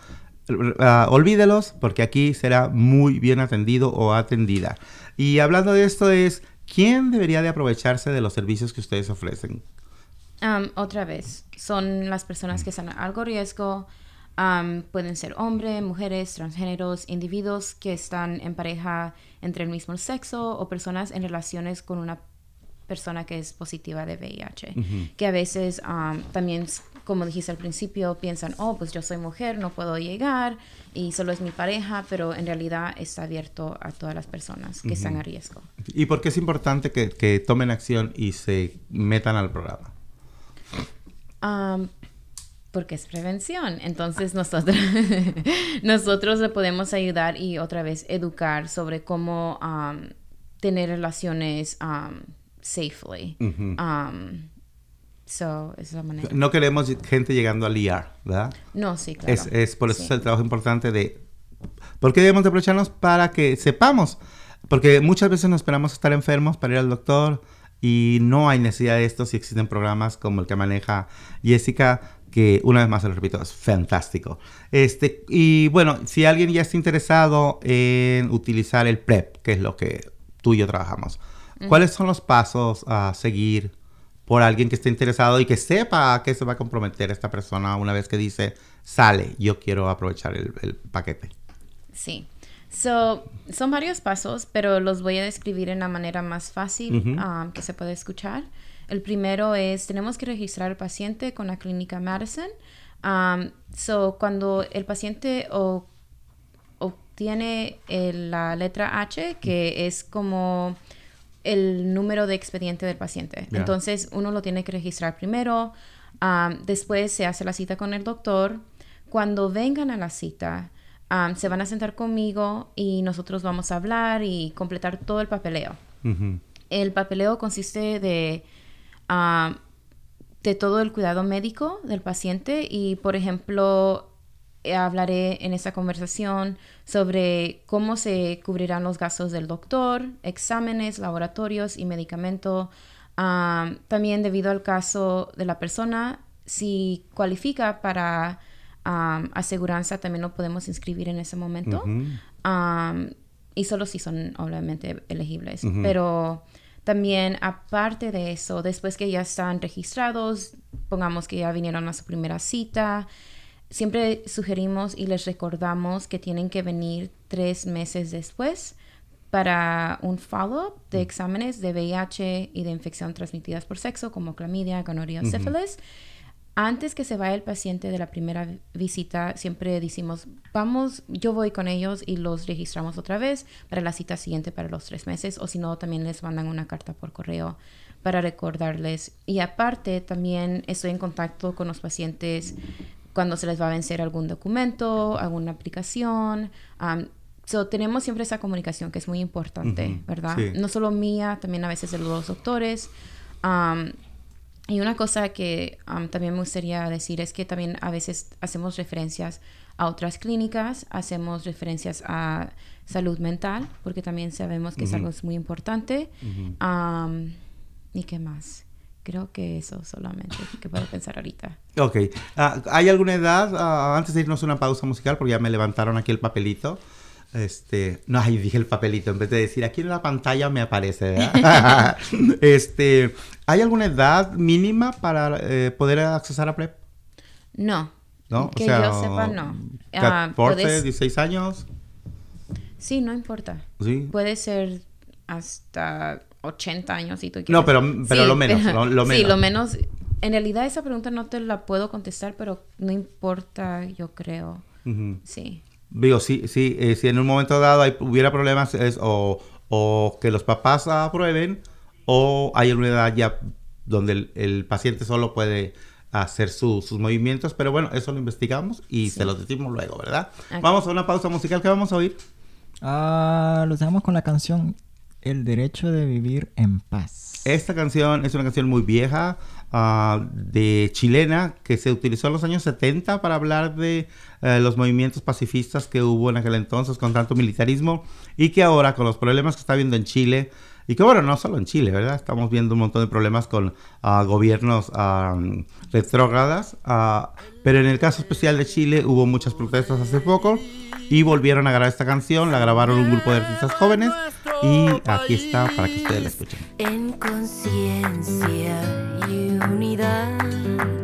ah, olvídelos porque aquí será muy bien atendido o atendida. Y hablando de esto es, ¿quién debería de aprovecharse de los servicios que ustedes ofrecen? Um, otra vez, son las personas que están a algo riesgo. um, pueden ser hombres, mujeres, transgéneros, individuos que están en pareja entre el mismo sexo o personas en relaciones con una persona que es positiva de VIH. Que a veces um, también, como dijiste al principio, piensan, oh, pues yo soy mujer, no puedo llegar y solo es mi pareja, pero en realidad está abierto a todas las personas que están a riesgo. ¿Y por qué es importante que, que tomen acción y se metan al programa? Um, porque es prevención. Entonces nosotros, nosotros le podemos ayudar y otra vez educar sobre cómo um, tener relaciones um, safely. So, es la manera. No queremos gente llegando al ER, ¿verdad? No, sí, claro. Es, es por eso Sí. es el trabajo importante de... ¿Por qué debemos de aprovecharnos? Para que sepamos. Porque muchas veces nos esperamos estar enfermos para ir al doctor y no hay necesidad de esto si existen programas como el que maneja Jessica, que una vez más se lo repito, es fantástico. Este, y bueno, si alguien ya está interesado en utilizar el PrEP, que es lo que tú y yo trabajamos. ¿cuáles son los pasos a seguir por alguien que esté interesado y que sepa a qué se va a comprometer esta persona una vez que dice, sale, yo quiero aprovechar el, el paquete? Sí. So, son varios pasos, pero los voy a describir en la manera más fácil um, que se puede escuchar. El primero es, tenemos que registrar al paciente con la clínica Madison. Um, so, cuando el paciente o- obtiene el- la letra H, que es como el número de expediente del paciente. Entonces, uno lo tiene que registrar primero. um, después se hace la cita con el doctor. Cuando vengan a la cita, um, se van a sentar conmigo y nosotros vamos a hablar y completar todo el papeleo. El papeleo consiste de, ah, de todo el cuidado médico del paciente y, por ejemplo, hablaré en esa conversación sobre cómo se cubrirán los gastos del doctor, exámenes, laboratorios y medicamento. También debido al caso de la persona, si cualifica para aseguranza, también lo podemos inscribir en ese momento. Um, y solo si son obviamente elegibles. Pero también aparte de eso, después que ya están registrados, pongamos que ya vinieron a su primera cita, siempre sugerimos y les recordamos que tienen que venir tres meses después para un follow-up de exámenes de VIH y de infección transmitidas por sexo como clamidia, gonorrea, Ujú. sífilis. Antes que se vaya el paciente de la primera vi- visita, siempre decimos, vamos, yo voy con ellos y los registramos otra vez para la cita siguiente para los tres meses, o si no, también les mandan una carta por correo para recordarles. Y aparte, también estoy en contacto con los pacientes cuando se les va a vencer algún documento, alguna aplicación. um, so, tenemos siempre esa comunicación que es muy importante, ¿verdad? sí. No solo mía, también a veces de los doctores. Um, y una cosa que um, también me gustaría decir es que también a veces hacemos referencias a otras clínicas, hacemos referencias a salud mental, porque también sabemos que es algo muy importante. Um, ¿Y qué más? Creo que eso solamente que puedo pensar ahorita. Ok. Ah, ¿Hay alguna edad, ah, antes de irnos a una pausa musical, porque ya me levantaron aquí el papelito? Este, no, ahí dije el papelito, en vez de decir aquí en la pantalla me aparece, ¿verdad? este, ¿hay alguna edad mínima para eh, poder accesar a PrEP? No. ¿No? Que yo sepa, no. Ah, 14, puedes- 16 años. Sí, no importa. Sí. Puede ser hasta 80 años si tú quieres. No, pero- pero lo menos, pero- lo- lo Sí, menos. lo menos. En realidad esa pregunta no te la puedo contestar, pero no importa, yo creo. Sí. Digo, sí, sí, eh, si en un momento dado hay- hubiera problemas es o, o que los papás aprueben o hay una edad ya donde el, el paciente solo puede hacer su- sus movimientos, pero bueno, eso lo investigamos y Sí. se lo decimos luego, ¿verdad? Vamos a una pausa musical que vamos a oír. Ah, los dejamos con la canción El derecho de vivir en paz. Esta canción es una canción muy vieja, ah, de chilena, que se utilizó en los años 70 para hablar de eh, los movimientos pacifistas que hubo en aquel entonces con tanto militarismo y que ahora con los problemas que está habiendo en Chile, y que bueno, no solo en Chile, ¿verdad? Estamos viendo un montón de problemas con ah, gobiernos ah, retrógradas, ah, pero en el caso especial de Chile hubo muchas protestas hace poco y volvieron a grabar esta canción, la grabaron un grupo de artistas jóvenes y aquí está para que ustedes la escuchen. en conciencia y unidad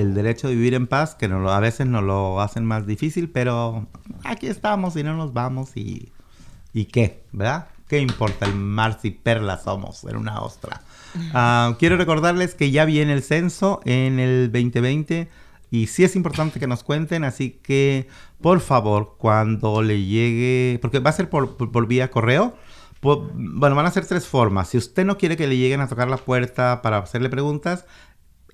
El derecho de vivir en paz, que no lo- a veces nos lo hacen más difícil, pero aquí estamos y no nos vamos y... ¿Y qué? ¿Verdad? ¿Qué importa el mar si perla somos en una ostra? Ah, quiero recordarles que ya viene el censo en el 2020 y sí es importante que nos cuenten, así que por favor, cuando le llegue, porque va a ser por, por- por vía correo, bueno, van a ser tres formas. Si usted no quiere que le lleguen a tocar la puerta para hacerle preguntas,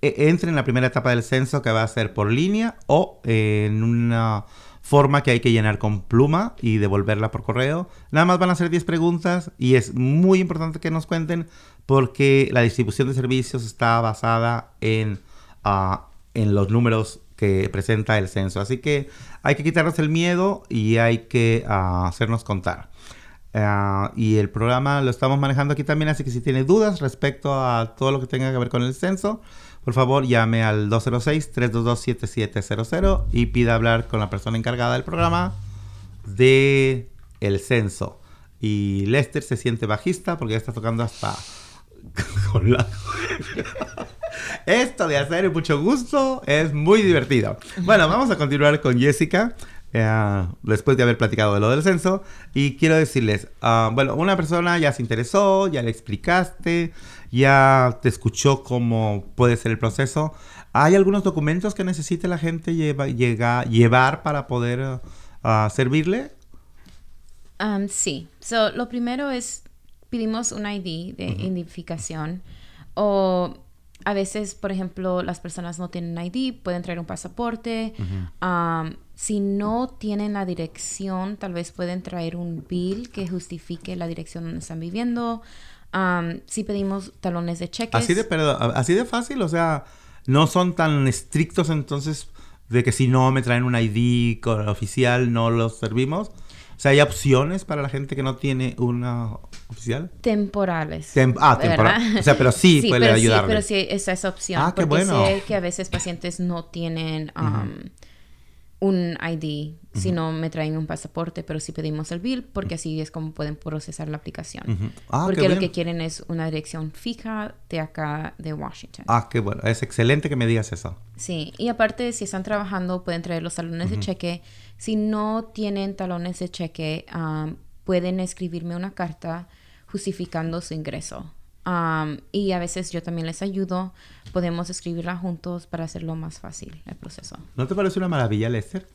entre en la primera etapa del censo que va a ser por línea o en una forma que hay que llenar con pluma y devolverla por correo. Nada más van a ser 10 preguntas y es muy importante que nos cuenten porque la distribución de servicios está basada en, ah, en los números que presenta el censo. Así que hay que quitarnos el miedo y hay que ah, hacernos contar. Ah, y el programa lo estamos manejando aquí también, así que si tiene dudas respecto a todo lo que tenga que ver con el censo, por favor llame al 206-322-7700 y pida hablar con la persona encargada del programa de el censo. Y Lester se siente bajista porque ya está tocando hasta con la... Esto de hacer mucho gusto es muy divertido. Bueno, vamos a continuar con Jessica. Eh, después de haber platicado de lo del censo. Y quiero decirles, ah, bueno, una persona ya se interesó, ya le explicaste, ya te escuchó cómo puede ser el proceso. ¿Hay algunos documentos que necesite la gente lleva- llega- llevar para poder ah, servirle? Um, sí. So, lo primero es pedimos un ID de identificación o a veces, por ejemplo, las personas no tienen ID, pueden traer un pasaporte. Um, si no tienen la dirección, tal vez pueden traer un bill que justifique la dirección donde están viviendo. Um, si pedimos talones de cheques. Así de, perdón, así de fácil, o sea, no son tan estrictos entonces de que si no me traen un ID oficial no los servimos. O sea, hay opciones para la gente que no tiene una oficial. temporales. Tem- ah, temporal. ¿verdad? O sea, pero sí puede pero ayudarle. Sí, pero sí, esa es opción. Ah, qué bueno. sé que a veces pacientes no tienen um, un ID si no me traen un pasaporte, pero sí pedimos el bill porque así es como pueden procesar la aplicación. Ah, porque lo que quieren es una dirección fija de acá de Washington. Ah, qué bueno. Es excelente que me digas eso. Sí, y aparte, si están trabajando, pueden traer los talones de cheque. Si no tienen talones de cheque, um, pueden escribirme una carta justificando su ingreso. Um, y a veces yo también les ayudo. Podemos escribirla juntos para hacerlo más fácil el proceso. ¿No te parece una maravilla, Lester?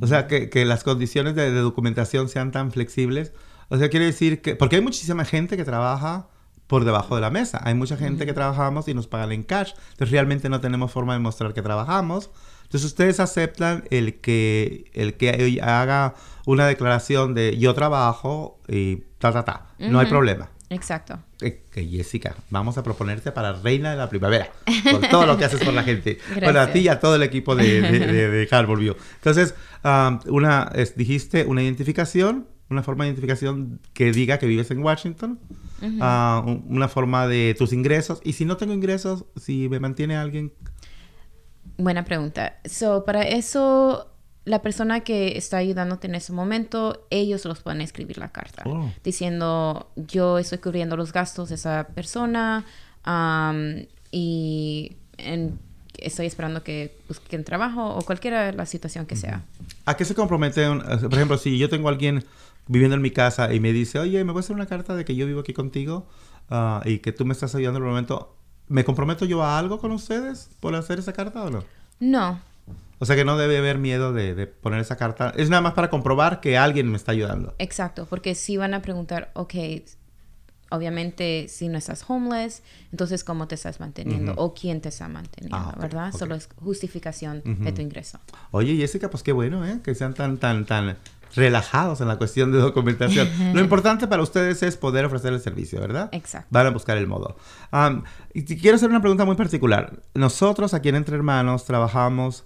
O sea, que, que las condiciones de, de documentación sean tan flexibles. O sea, quiere decir que... Porque hay muchísima gente que trabaja por debajo de la mesa. Hay mucha gente que trabajamos y nos pagan en cash. Entonces realmente no tenemos forma de mostrar que trabajamos. Entonces ustedes aceptan el que, el que haga una declaración de yo trabajo y ta, ta, ta. No hay problema. Exacto. Eh, que Jessica, vamos a proponerte para reina de la primavera, por todo lo que haces por la gente. Bueno, a ti y a todo el equipo de, de, de, de Harvard View. Entonces, um, una, es- dijiste una identificación, una forma de identificación que diga que vives en Washington, ah, un- una forma de tus ingresos, y si no tengo ingresos, si me mantiene alguien, Buena pregunta. So, para eso, la persona que está ayudándote en ese momento, ellos los pueden escribir la carta. Oh. Diciendo, yo estoy cubriendo los gastos de esa persona am, y en- estoy esperando que busquen trabajo o cualquiera la situación que sea. ¿a qué se compromete? un- por ejemplo, si yo tengo a alguien viviendo en mi casa y me dice, oye, ¿me puedes hacer una carta de que yo vivo aquí contigo ah, y que tú me estás ayudando en el momento? ¿Me comprometo yo a algo con ustedes por hacer esa carta o no? No, O sea que no debe haber miedo de, de poner esa carta. Es nada más para comprobar que alguien me está ayudando. exacto, porque si van a preguntar, ok, obviamente si no estás homeless, entonces cómo te estás manteniendo o quién te está manteniendo, Ah, ¿verdad? Solo es justificación de tu ingreso. Oye, Jessica, pues qué bueno, ¿eh? Que sean tan, tan, tan relajados en la cuestión de documentación. Lo importante para ustedes es poder ofrecer el servicio, ¿verdad? Exacto. Van a buscar el modo. Am, y quiero hacer una pregunta muy particular. Nosotros aquí en Entre Hermanos trabajamos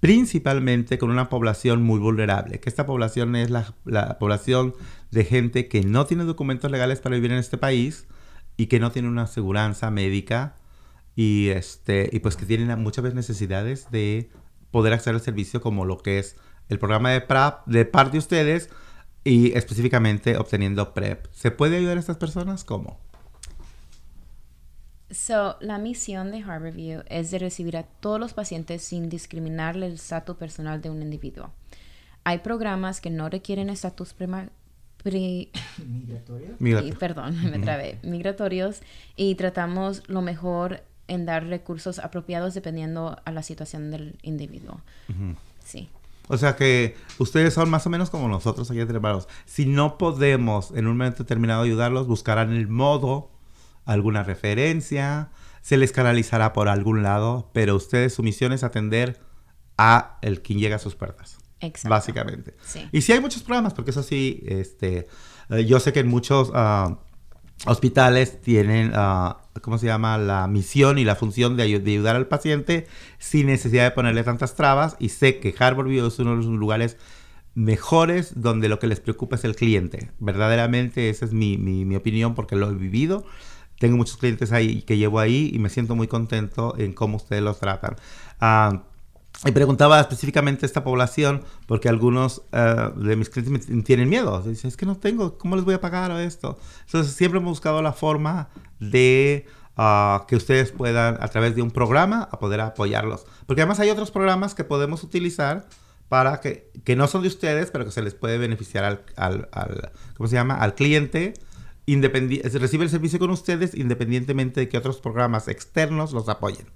principalmente con una población muy vulnerable, que esta población es la, la población de gente que no tiene documentos legales para vivir en este país y que no tiene una aseguranza médica y este y pues que tienen muchas veces necesidades de poder acceder al servicio como lo que es el programa de PRAP de parte de ustedes y específicamente obteniendo PREP. ¿Se puede ayudar a estas personas? ¿Cómo? So, la misión de Harborview es de recibir a todos los pacientes sin discriminar el estatus personal de un individuo. Hay programas que no requieren estatus prema- pri- Migratorio. y- perdón, me trabé, migratorios y tratamos lo mejor en dar recursos apropiados dependiendo a la situación del individuo. Ujú. Sí. O sea que ustedes son más o menos como nosotros aquí entre hermanos. Si no podemos en un momento determinado ayudarlos, buscarán el modo, alguna referencia, se les canalizará por algún lado, pero ustedes su misión es atender a el quien llega a sus puertas. Exacto. Básicamente. Sí. Y sí hay muchos programas, porque eso sí, este, eh, yo sé que en muchos ah, hospitales tienen, ah, ¿cómo se llama? La misión y la función de, ayu- de ayudar al paciente sin necesidad de ponerle tantas trabas. Y sé que Harvard View es uno de los lugares mejores donde lo que les preocupa es el cliente. Verdaderamente esa es mi, mi- mi opinión porque lo he vivido. Tengo muchos clientes ahí que llevo ahí y me siento muy contento en cómo ustedes los tratan. Ah, y preguntaba específicamente a esta población porque algunos eh, de mis clientes me tienen miedo. Dicen, es que no tengo, ¿cómo les voy a pagar a esto? Entonces siempre hemos buscado la forma de ah, que ustedes puedan, a través de un programa, a poder apoyarlos. Porque además hay otros programas que podemos utilizar para que, que no son de ustedes, pero que se les puede beneficiar al, al, al- ¿cómo se llama? Al cliente. Recibe el servicio con ustedes independientemente de que otros programas externos los apoyen.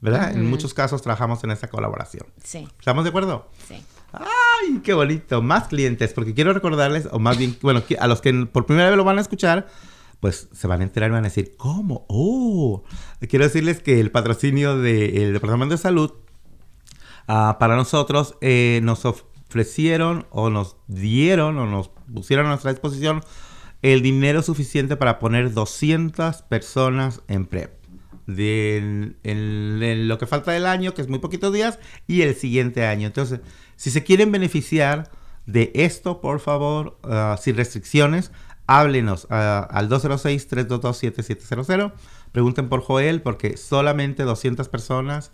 ¿Verdad? En Ujú. muchos casos trabajamos en esta colaboración. Sí. ¿Estamos de acuerdo? Sí. ¡Ay, qué bonito! Más clientes, porque quiero recordarles, o más bien, bueno, a los que por primera vez lo van a escuchar, pues se van a enterar y van a decir, ¿cómo? ¡Oh! Quiero decirles que el patrocinio del Departamento de Salud ah, para nosotros eh, nos ofrecieron o nos dieron o nos pusieron a nuestra disposición el dinero suficiente para poner 200 personas en PrEP. De en- lo que falta del año, que es muy poquitos días, y el siguiente año. Entonces, si se quieren beneficiar de esto, por favor, ah, sin restricciones, háblenos ah, al 206-322-7700. Pregunten por Joel, porque solamente 200 personas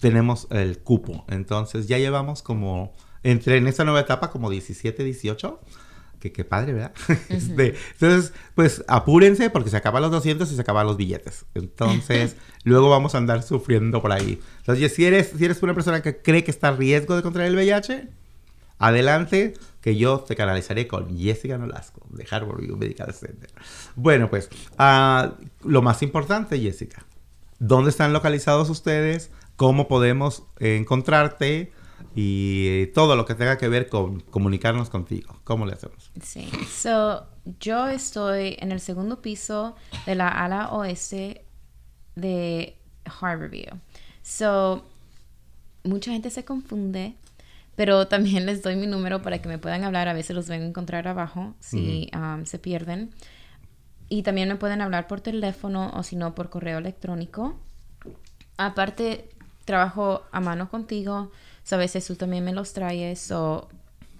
tenemos el cupo. Entonces, ya llevamos como, entre en esta nueva etapa, como 17, 18. Que qué padre, ¿verdad? Este, entonces, pues apúrense porque se acaban los 200 y se acaban los billetes. Entonces, luego vamos a andar sufriendo por ahí. Entonces, si eres, si eres una persona que cree que está a riesgo de contraer el VIH, adelante, que yo te canalizaré con Jessica Nolasco de Harvard View Medical Center. Bueno, pues, ah, lo más importante, Jessica, ¿dónde están localizados ustedes? ¿Cómo podemos eh, encontrarte? Y todo lo que tenga que ver con comunicarnos contigo. ¿Cómo le hacemos? Sí. So, yo estoy en el segundo piso de la ala oeste de Harborview. So, mucha gente se confunde, pero también les doy mi número para que me puedan hablar. A veces los ven a encontrar abajo si um, se pierden. Y también me pueden hablar por teléfono o si no por correo electrónico. Aparte, trabajo a mano contigo. So, a veces tú también me los traes o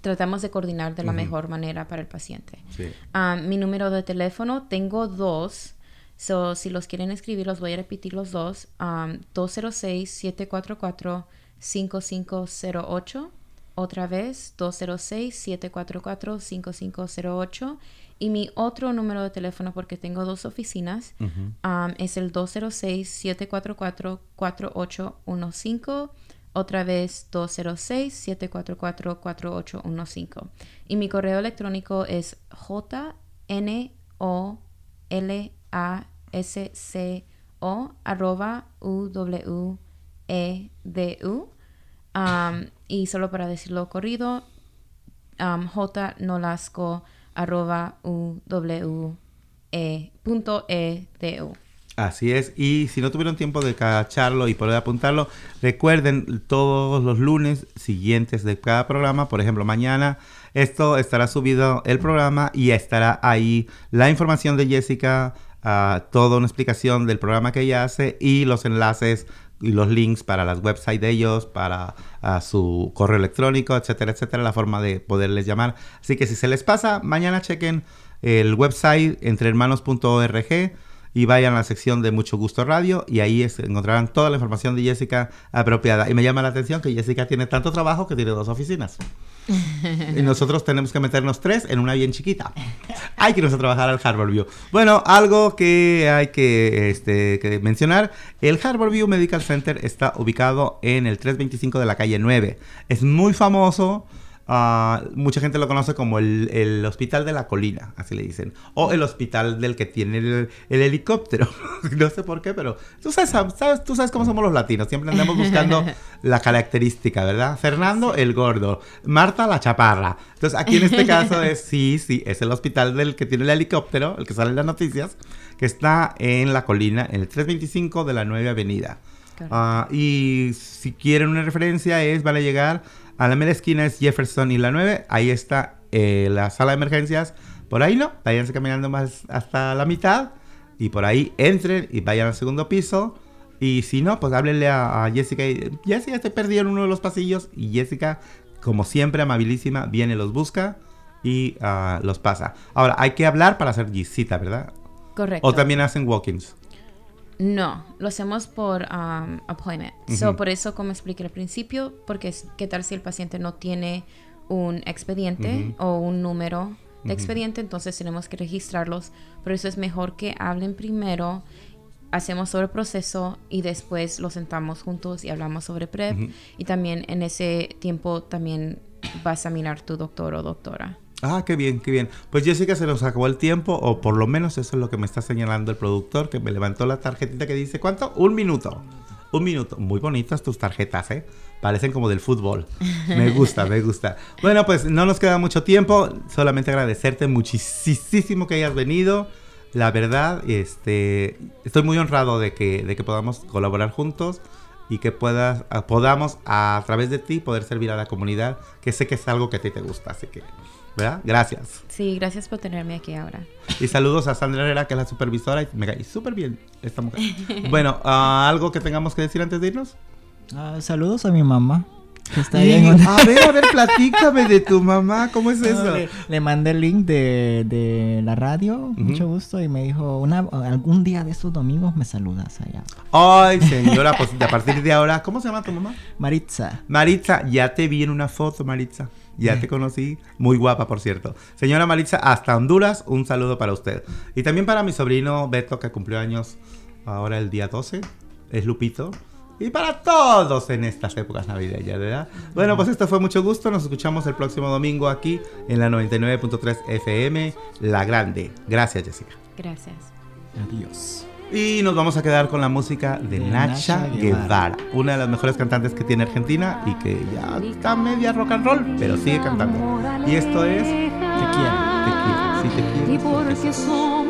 tratamos de coordinar de la mejor manera para el paciente. Sí. Ah, mi número de teléfono, tengo dos. So, si los quieren escribir, los voy a repetir los dos. Um, 206-744-5508. Otra vez, 206-744-5508. Y mi otro número de teléfono, porque tengo dos oficinas, um, es el 206-744-4815. Otra vez 206-744-4815. Y mi correo electrónico es jnollasco arroba uwedu. Um, y solo para decirlo corrido, um, jnolasco arroba uwedu. Así es, y si no tuvieron tiempo de cacharlo y poder apuntarlo, recuerden todos los lunes siguientes de cada programa, por ejemplo, mañana esto estará subido el programa y estará ahí la información de Jessica, ah, toda una explicación del programa que ella hace y los enlaces y los links para las websites de ellos, para ah, su correo electrónico, etcétera, etcétera, la forma de poderles llamar. Así que si se les pasa, mañana chequen el website entrehermanos.org y vayan a la sección de Mucho Gusto Radio y ahí es- encontrarán toda la información de Jessica apropiada. Y me llama la atención que Jessica tiene tanto trabajo que tiene dos oficinas. y nosotros tenemos que meternos tres en una bien chiquita. Hay que irnos a trabajar al Harborview. Bueno, algo que hay que, este, que mencionar, el Harborview Medical Center está ubicado en el 325 de la calle 9. Es muy famoso. Ah, mucha gente lo conoce como el, el Hospital de la Colina, así le dicen. O el hospital del que tiene el, el helicóptero. no sé por qué, pero tú sabes, sabes- tú sabes cómo somos los latinos. Siempre andamos buscando la característica, ¿verdad? Fernando el gordo, Marta la chaparra. Entonces aquí en este caso es, sí, sí, es el hospital del que tiene el helicóptero, el que sale en las noticias, que está en la colina, en el 325 de la 9 Avenida. Ah, y si quieren una referencia es, van a llegar a la mera esquina es Jefferson y la 9, ahí está eh, la sala de emergencias, por ahí no, váyanse caminando más hasta la mitad y por ahí entren y vayan al segundo piso. Y si no, pues háblenle a, a Jessica. y, Jessica, estoy perdido en uno de los pasillos. Y Jessica, como siempre, amabilísima, viene, los busca y ah, los pasa. Ahora, hay que hablar para hacer cita, ¿verdad? Correcto. O también hacen walk-ins. No, lo hacemos por um, appointment. So, por eso, como expliqué al principio, porque es- qué tal si el paciente no tiene un expediente o un número de expediente, entonces tenemos que registrarlos. Por eso es mejor que hablen primero, hacemos sobre el proceso y después los sentamos juntos y hablamos sobre PrEP. Y también en ese tiempo también vas a mirar tu doctor o doctora. Ah, qué bien, qué bien. Pues Jessica se nos acabó el tiempo, o por lo menos eso es lo que me está señalando el productor, que me levantó la tarjetita que dice, ¿cuánto? Un minuto. Un minuto. Muy bonitas tus tarjetas, ¿eh? Parecen como del fútbol. Me gusta, me gusta. Bueno, pues no nos queda mucho tiempo. Solamente agradecerte muchísimo que hayas venido. La verdad, este, estoy muy honrado de que, de que podamos colaborar juntos y que puedas, a- podamos a través de ti poder servir a la comunidad, que sé que es algo que a ti te gusta, así que, ¿verdad? Gracias. Sí, gracias por tenerme aquí ahora. Y saludos a Sandra Herrera, que es la supervisora, y me cae súper bien esta mujer. Bueno, ah, ¿algo que tengamos que decir antes de irnos? Ah, saludos a mi mamá. Que está en a ver, a ver, platícame de tu mamá, ¿cómo es eso? Le, le mandé el link de, de la radio, mucho gusto, y me dijo, una, algún día de estos domingos me saludas allá. Ay, señora, pues a partir de ahora, ¿cómo se llama tu mamá? Maritza. Maritza, ya te vi en una foto, Maritza. Ya te conocí. Muy guapa, por cierto. Señora Maritza, hasta Honduras, un saludo para usted. Y también para mi sobrino Beto, que cumplió años ahora el día 12. Es Lupito. Y para todos en estas épocas navideñas, ¿verdad? Bueno, pues esto fue mucho gusto. Nos escuchamos el próximo domingo aquí en la 99.3 FM, La Grande. Gracias, Jessica. Gracias. Adiós. Y nos vamos a quedar con la música de, De Nacha, Nacha Guevara. Guevara. una de las mejores cantantes que tiene Argentina y que ya está media rock and roll, pero sigue cantando. Y esto es Te quiero. Te quiero, sí te quiero.